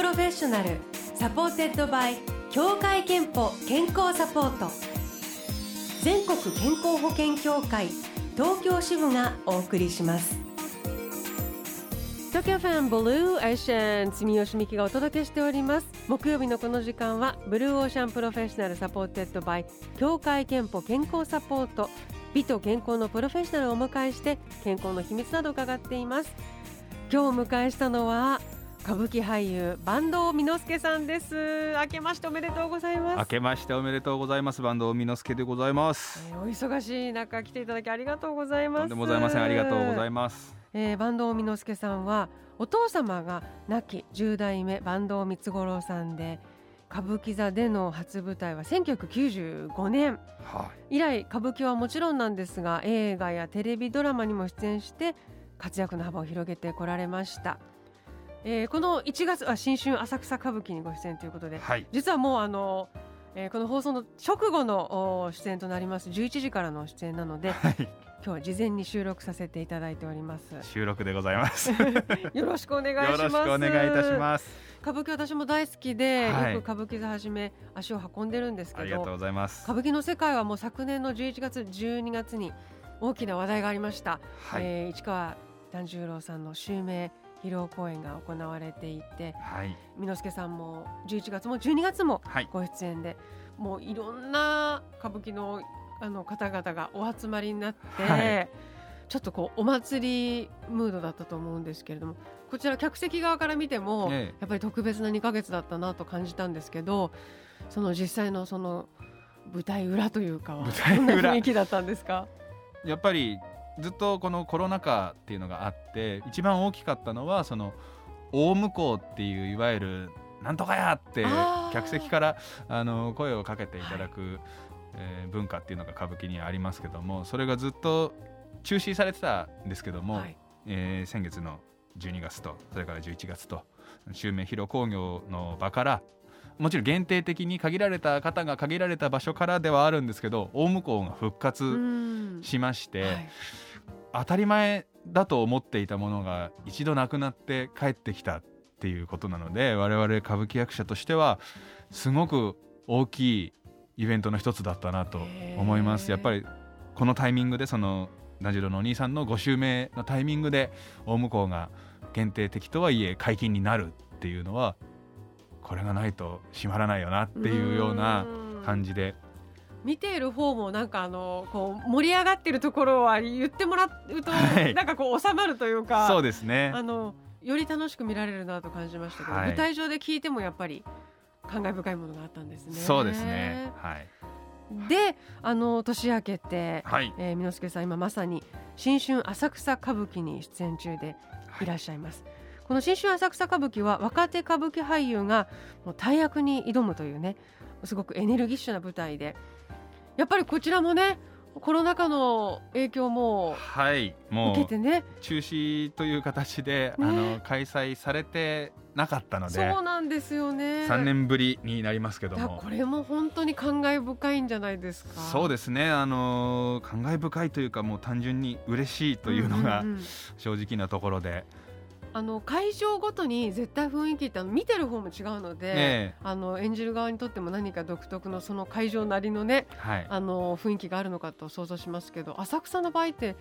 Professional supported by 協会けんぽ健康サポート。全国健康保険協会東京支部がお送りします。東京 FM Blue Ocean 住吉美紀がお届けしております。木曜日のこの時間は Blue Ocean Professional supported by 協会けんぽ健康サポート。美と健康のプロフェッショナルをお迎えして健康の秘密など伺っています。今日お迎えしたのは歌舞伎俳優坂東美之助さんです。明けましておめでとうございます。明けましておめでとうございます。坂東美之助でございます、えーお忙しい中来ていただきありがとうございます。でもございません。ありがとうございます。えー、坂東美之助さんはお父様が亡き10代目坂東光五郎さんで歌舞伎座での初舞台は1995年。は以来歌舞伎はもちろんなんですが映画やテレビドラマにも出演して活躍の幅を広げてこられました、えーこの1月は新春浅草歌舞伎にご出演ということでい、はい、実はもうあの、えーこの放送の直後のお出演となります。11時からの出演なのではい、今日は事前に収録させていただいております。収録でございます。よ よろしくお願いします。ろしくお願いいたします。歌舞伎私も大好きで、はい。よく歌舞伎座はじめ足を運んでるんですけどありがとうございます。歌舞伎の世界はもう昨年の11月12月に大きな話題がありました、はい、えー市川團十郎さんの襲名披露公演が行われていてはい。美之助さんも11月も12月もはい。ご出演でもういろんな歌舞伎のあの方々がお集まりになって、はい。ちょっとこうお祭りムードだったと思うんですけれどもこちら客席側から見ても、ええ。やっぱり特別な2ヶ月だったなと感じたんですけどその実際のその舞台裏というかはどんな雰囲気だったんですか？やっぱりずっとこのコロナ禍っていうのがあって一番大きかったのはその大向こうっていういわゆるなんとかやって客席からあの声をかけていただく、えー文化っていうのが歌舞伎にはありますけどもそれがずっと中止されてたんですけども、はい。えー先月の12月とそれから11月と襲名披露興行の場からもちろん限定的に限られた方が限られた場所からではあるんですけど大向こうが復活、うん。しまして、はい当たり前だと思っていたものが一度なくなって帰ってきたっていうことなので我々歌舞伎役者としてはすごく大きいイベントの一つだったなと思います。やっぱりこのタイミングでその團十郎のお兄さんの5周目のタイミングで大向こうが限定的とはいえ解禁になるっていうのはこれがないと閉まらないよなっていうような感じで見ている方もなんかあのこう盛り上がってるところは言ってもらうと、はい。なんかこう収まるというかそうですね。あのより楽しく見られるなと感じましたけど、はい。舞台上で聞いてもやっぱり感慨深いものがあったんですね。そうですね。はい。であの年明けて、はい。えー、美之助さん今まさに新春浅草歌舞伎に出演中でいらっしゃいます。この新春浅草歌舞伎は若手歌舞伎俳優がもう大役に挑むというねすごくエネルギッシュな舞台でやっぱりこちらもねコロナ禍の影響もはいもう受けてね。中止という形で、ね。あの開催されてなかったのでそうなんですよね。3年ぶりになりますけども。これも本当に感慨深いんじゃないですか。そうですね。あの感慨深いというかもう単純に嬉しいというのがんんん。正直なところで、あの会場ごとに絶対雰囲気って見てる方も違うので、え。あの演じる側にとっても何か独特のその会場なりのねえはい。あの雰囲気があるのかと想像しますけど浅草の場合って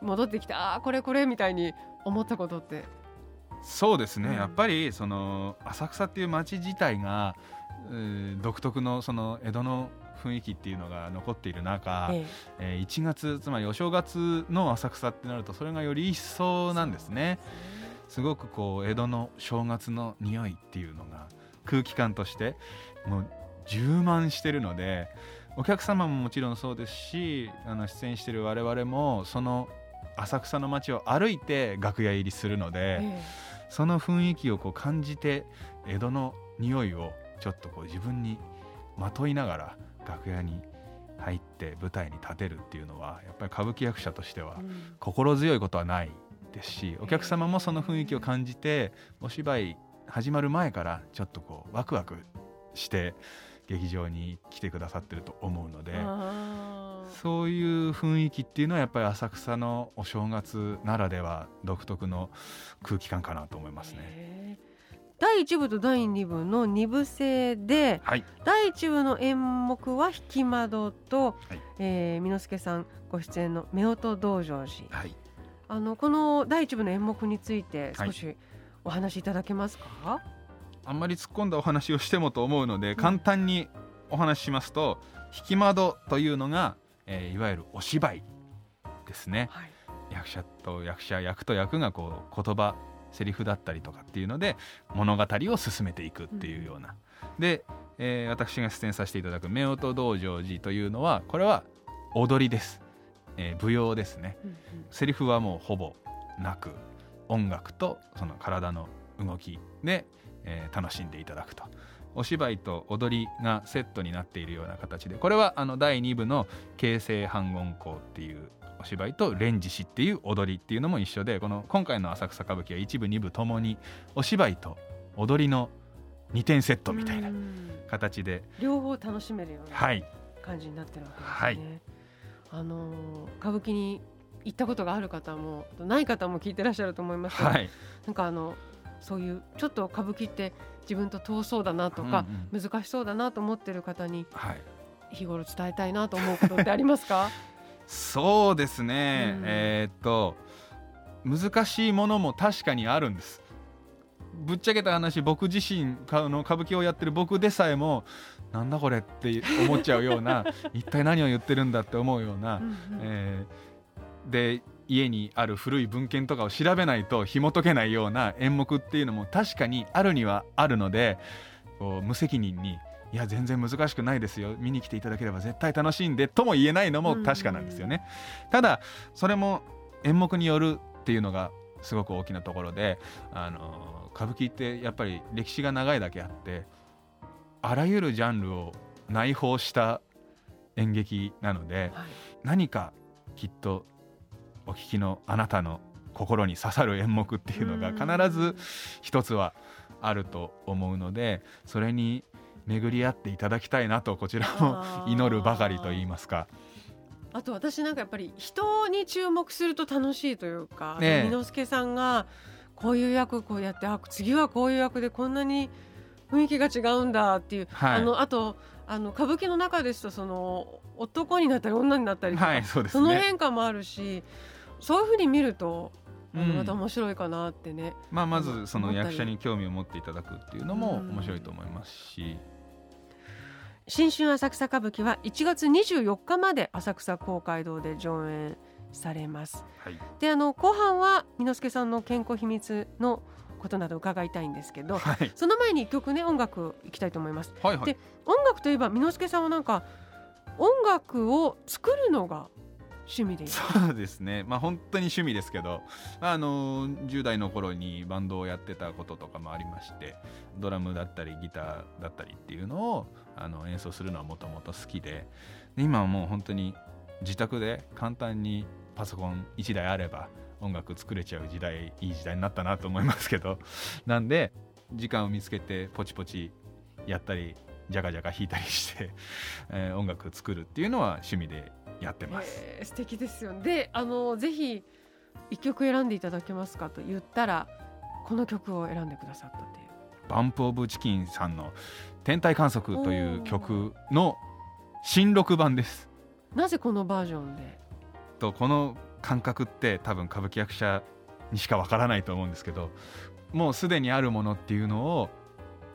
戻ってきてああこれこれみたいに思ったことって？そうですね、うん。やっぱりその浅草っていう街自体が、えー独特のその江戸の雰囲気っていうのが残っている中、ええ。ー1月つまりお正月の浅草ってなるとそれがより一層なんですね。すごくこう江戸の正月の匂いっていうのが空気感としてもう充満してるのでお客様ももちろんそうですしあの出演してる我々もその浅草の街を歩いて楽屋入りするので、えその雰囲気をこう感じて江戸の匂いをちょっとこう自分にまといながら楽屋に入って舞台に立てるっていうのはやっぱり歌舞伎役者としては心強いことはないですしお客様もその雰囲気を感じてお芝居始まる前からちょっとこうワクワクして劇場に来てくださってると思うのでそういう雰囲気っていうのはやっぱり浅草のお正月ならでは独特の空気感かなと思いますね。第1部と第2部の2部制ではい第1部の演目は「引き窓と」はいえー箕之助さんご出演の「夫婦道成寺はい」あのこの第1部の演目についてはい。少しお話しいただけますか、あんまり突っ込んだお話をしてもと思うので簡単にお話ししますと「引き窓」というのが、えーいわゆるお芝居ですね。はい。役者と役者役と役がこう言葉セリフだったりとかっていうので物語を進めていくっていうような、で、えー私が出演させていただく「夫婦道成寺」というのはこれは踊りです、えー舞踊ですね。うんうんセリフはもうほぼなく音楽とその体の動きで、えー楽しんでいただくと。お芝居と踊りがセットになっているような形でこれはあの第2部の「形成反音校」っていうお芝居と「連獅子」っていう踊りっていうのも一緒でこの今回の浅草歌舞伎は1部2部ともにお芝居と踊りの2点セットみたいなうん。形で両方楽しめるようなはい。感じになってるわけですね。はいあのー歌舞伎に行ったことがある方もない方も聞いてらっしゃると思います。けど、はい。なんかあのそういうちょっと歌舞伎って自分と遠そうだなとか、うん難しそうだなと思ってる方にはい。日頃伝えたいなと思うことってありますか？そうですね、うん。えーっと難しいものも確かにあるんです。ぶっちゃけた話僕自身の歌舞伎をやってる僕でさえもなんだこれって思っちゃうような 一体何を言ってるんだって思うような、うんうんえーで家にある古い文献とかを調べないと紐解けないような演目っていうのも確かにあるにはあるのでこう無責任にいや全然難しくないですよ見に来ていただければ絶対楽しいんでとも言えないのも確かなんですよね。ただそれも演目によるっていうのがすごく大きなところであの歌舞伎ってやっぱり歴史が長いだけあってあらゆるジャンルを内包した演劇なのではい。何かきっとお聞きのあなたの心に刺さる演目っていうのが必ず一つはあると思うのでそれに巡り合っていただきたいなとこちらも祈るばかりと言いますか。あと私なんかやっぱり人に注目すると楽しいというかねえ。箕之助さんがこういう役こうやってあ次はこういう役でこんなに雰囲気が違うんだっていう、はい。あのあとあの歌舞伎の中ですとその男になったり女になったりとか、はいそうですそのね変化もあるしそういうふうに見るとまた面白いかなってね、まあまずその役者に興味を持っていただくっていうのもうん。面白いと思いますし。新春浅草歌舞伎は1月24日まで浅草公会堂で上演されます。はい。であの後半は箕之助さんの健康秘密のことなど伺いたいんですけどはい。その前に一曲ね音楽いきたいと思います。はいはい。で音楽といえば箕之助さんはなんか音楽を作るのが趣味でそうですね。まあ本当に趣味ですけどあの10代の頃にバンドをやってたこととかもありましてドラムだったりギターだったりっていうのをあの演奏するのはもともと好きでで今はもう本当に自宅で簡単にパソコン1台あれば音楽作れちゃう時代いい時代になったなと思いますけど。なんで時間を見つけてポチポチやったりジャカジャカ弾いたりして、えー音楽作るっていうのは趣味でやってます。えー素敵ですよね。であのぜひ一曲選んでいただけますかと言ったらこの曲を選んでくださったという。バンプ・オブ・チキンさんの「天体観測」という曲の新録版です。なぜこのバージョンで？とこの感覚って多分歌舞伎役者にしかわからないと思うんですけどもうすでにあるものっていうのを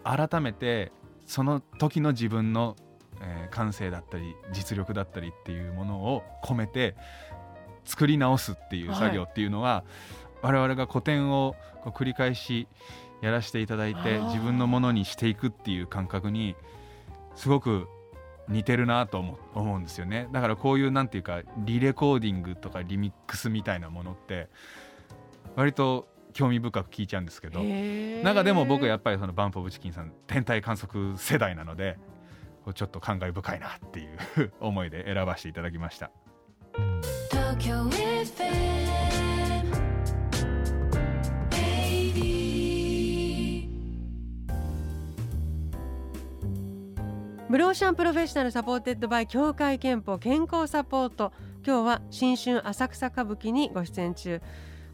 改めてその時の自分の、えー感性だったり実力だったりっていうものを込めて作り直すっていう作業っていうのは、我々が古典をこう繰り返しやらせていただいて自分のものにしていくっていう感覚にすごく似てるなと思思うんですよね。だからこういうなんていうかリレコーディングとかリミックスみたいなものって割と興味深く聞いちゃうんですけど中でも僕やっぱりその BUMP OF CHICKEN さん天体観測世代なのでこうちょっと感慨深いなっていう 思いで選ばせていただきました Blue Ocean Professional supported by 協会けんぽ健康サポート。今日は新春浅草歌舞伎にご出演中。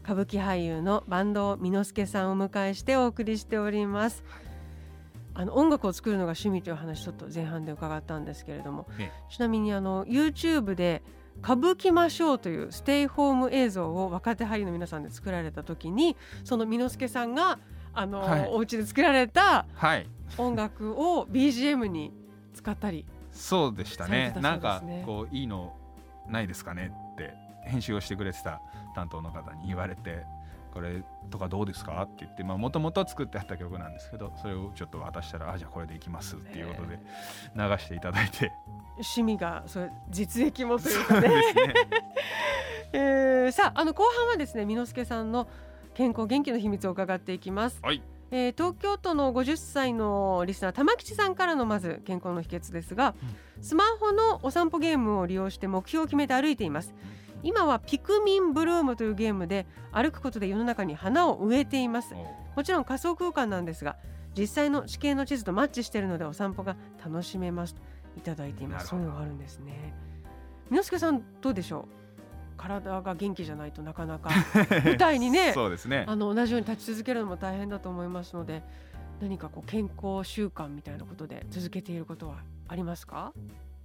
歌舞伎俳優の坂東美之助さんをお迎えしてお送りしております。あの音楽を作るのが趣味という話ちょっと前半で伺ったんですけれども、えちなみにあの YouTube で歌舞伎ましょうというステイホーム映像を若手俳優の皆さんで作られた時にその美之助さんがあの、はい。お家で作られたはい。音楽を BGM に使ったり。そうでしたね。されてたなんかこういいのないですかねって編集をしてくれてた担当の方に言われてこれとかどうですかって言ってもともと作ってあった曲なんですけどそれをちょっと渡したらあじゃあこれでいきますっていうことで流していただいて。趣味がそれ実益もというかね。ですね。えーさああの後半はですね美之助さんの健康元気の秘密を伺っていきます、はいえー東京都の50歳のリスナー玉吉さんからのまず健康の秘訣ですが、スマホのお散歩ゲームを利用して目標を決めて歩いています。今はピクミンブルームというゲームで歩くことで世の中に花を植えています。もちろん仮想空間なんですが実際の地形の地図とマッチしているのでお散歩が楽しめますといただいています。そういうのがあるんですね。美之助さんどうでしょう？体が元気じゃないとなかなか。舞台にねそうですね。あの同じように立ち続けるのも大変だと思いますので何かこう健康習慣みたいなことで続けていることはありますか？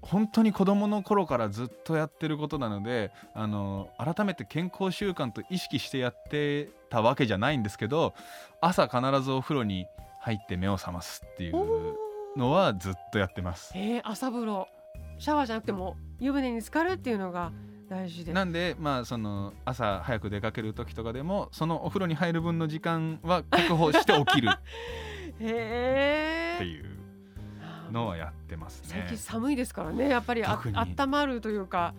本当に子供の頃からずっとやってることなのであの改めて健康習慣と意識してやってたわけじゃないんですけど朝必ずお風呂に入って目を覚ますっていうのはずっとやってます。えー、朝風呂。シャワーじゃなくても湯船に浸かるっていうのが大事で。なんでまあその朝早く出かける時とかでもそのお風呂に入る分の時間は確保して起きる。へえ。っていうのはやってますね。最近。寒いですからね。やっぱりあ特に。温まるというか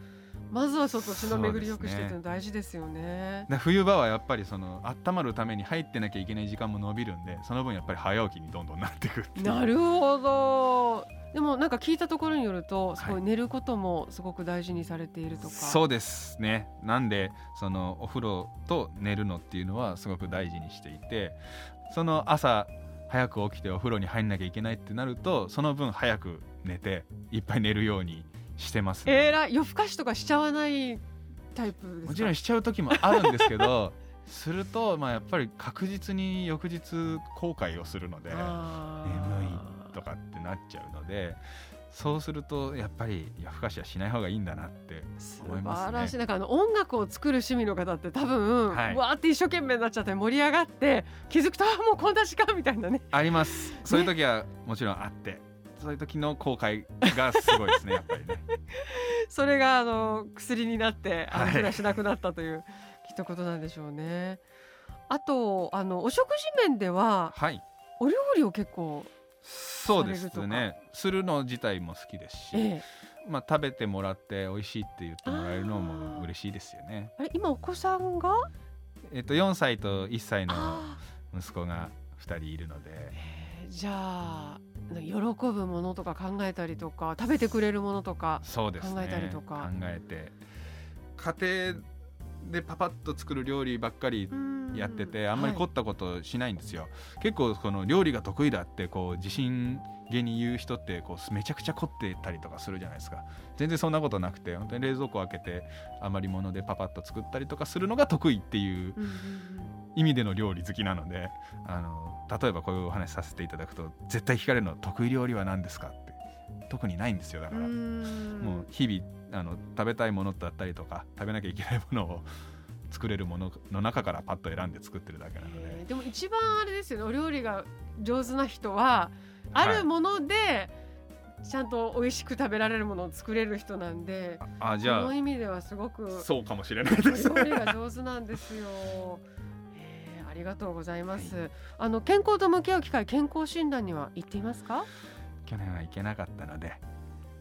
まずは外血の巡りよくしてって大事ですよね。で冬場はやっぱりその温まるために入ってなきゃいけない時間も伸びるんでその分やっぱり早起きにどんどんなっていくっていう。なるほどでもなんか聞いたところによるとすごはいい寝ることもすごく大事にされているとか、そうですね。なんでそのお風呂と寝るのっていうのはすごく大事にしていてその朝早く起きてお風呂に入んなきゃいけないってなるとその分早く寝ていっぱい寝るようにしてます、ね。えらい夜更かしとかしちゃわないタイプですか？もちろんしちゃう時もあるんですけどするとまあやっぱり確実に翌日後悔をするので眠いとかってなっちゃうのでそうするとやっぱり夜更かしはしない方がいいんだなって素思いますね。晴らしい。なんかあの音楽を作る趣味の方って多分、はい。うわーって一生懸命になっちゃって盛り上がって気づくとあもうこんな時間みたいなね。あります。そういう時はもちろんあって。そういう時の後悔がすごいですね やっぱりね。それがあの薬になってあのはいふらしなくなったという、きっとことなんでしょうね。あとあのお食事面でははい。お料理を結構、そうですね。するの自体も好きですし、ええ、まあ、食べてもらって美味しいって言ってもらえるのも嬉しいですよね。あれ今お子さんが？えっと4歳と1歳のあ息子が2人いるので。ーえーじゃあ喜ぶものとか考えたりとか食べてくれるものとか考えたりとか。考えて。家庭でパパッと作る料理ばっかりやっててあんまり凝こったことしないんですよ、結構この料理が得意だってこう自信げに言う人ってこうめちゃくちゃ凝ってたりとかするじゃないですか。全然そんなことなくて本当に冷蔵庫開けて余り物でパパッと作ったりとかするのが得意っていう意味での料理好きなのであの例えばこういうお話させていただくと絶対聞かれるの得意料理は何ですか？って特にないんですよだから、もう日々あの食べたいものだったりとか食べなきゃいけないものを 作れるものの中からパッと選んで作ってるだけなので。でも一番あれですよねお料理が上手な人はあるものでちゃんと美味しく食べられるものを作れる人なんであじゃあその意味ではすごくそうかもしれないですお料理が上手なんですよ。えーありがとうございます。あの健康と向き合う機会、健康診断には行っていますか？去年は行けなかったので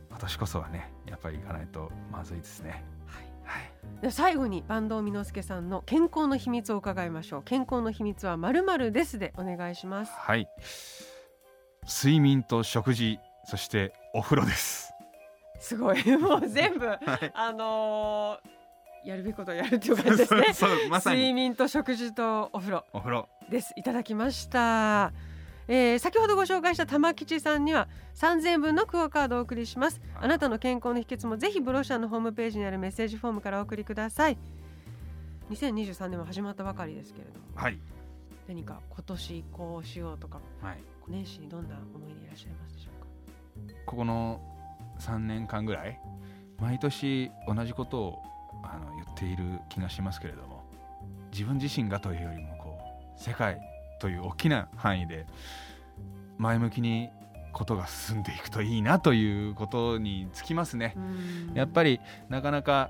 今年こそはねやっぱり行かないとまずいですねはい。はいで最後に坂東美之助さんの健康の秘密を伺いましょう。健康の秘密はまるまるですでお願いします。はい睡眠と食事そしてお風呂ですすごい、もう全部はいあのーやるべきことをやるっていう感じですね。そうそうまさ睡に眠と食事とお風呂。お風呂ですいただきました、えー先ほどご紹介した玉吉さんには3000円分のクオカードをお送りします。あなたの健康の秘訣もぜひブロシャーのホームページにあるメッセージフォームからお送りください。2023年も始まったばかりですけれども。はい、何か今年こうしようとかはい、年始にどんな思いでいらっしゃいますでしょうか？ここの3年間ぐらい毎年同じことをあの言っている気がしますけれども自分自身がというよりもこう世界という大きな範囲で前向きにことが進んでいくといいなということにつきますね。やっぱりなかなか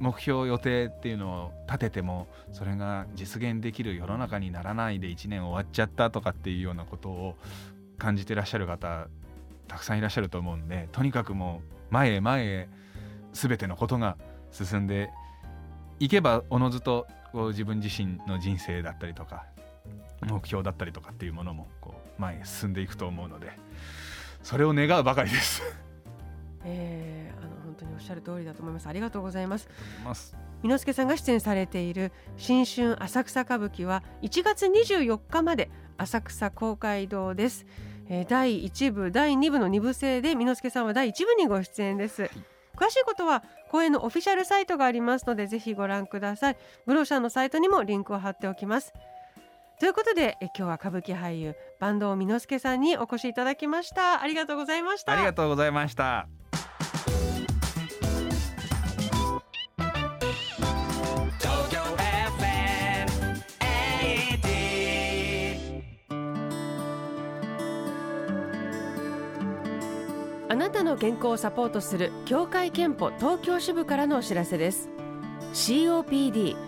目標予定っていうのを立ててもそれが実現できる世の中にならないで1年終わっちゃったとかっていうようなことを感じてらっしゃる方たくさんいらっしゃると思うんでとにかくもう前へ前へ全てのことが進んでいけばおのずと自分自身の人生だったりとか目標だったりとかっていうものもこう前へ進んでいくと思うのでそれを願うばかりです。えーあの本当におっしゃる通りだと思います。ありがとうございます。ます。箕之助さんが出演されている新春浅草歌舞伎は1月24日まで浅草公会堂です、えー第1部第2部の2部制で箕之助さんは第1部にご出演です、詳しいことは公演のオフィシャルサイトがありますのでぜひご覧ください。ブローシャーのサイトにもリンクを貼っておきますということでえ今日は歌舞伎俳優坂東箕之助さんにお越しいただきました。ありがとうございました。ありがとうございました。あなたの健康をサポートする協会憲法東京支部からのお知らせです。COPD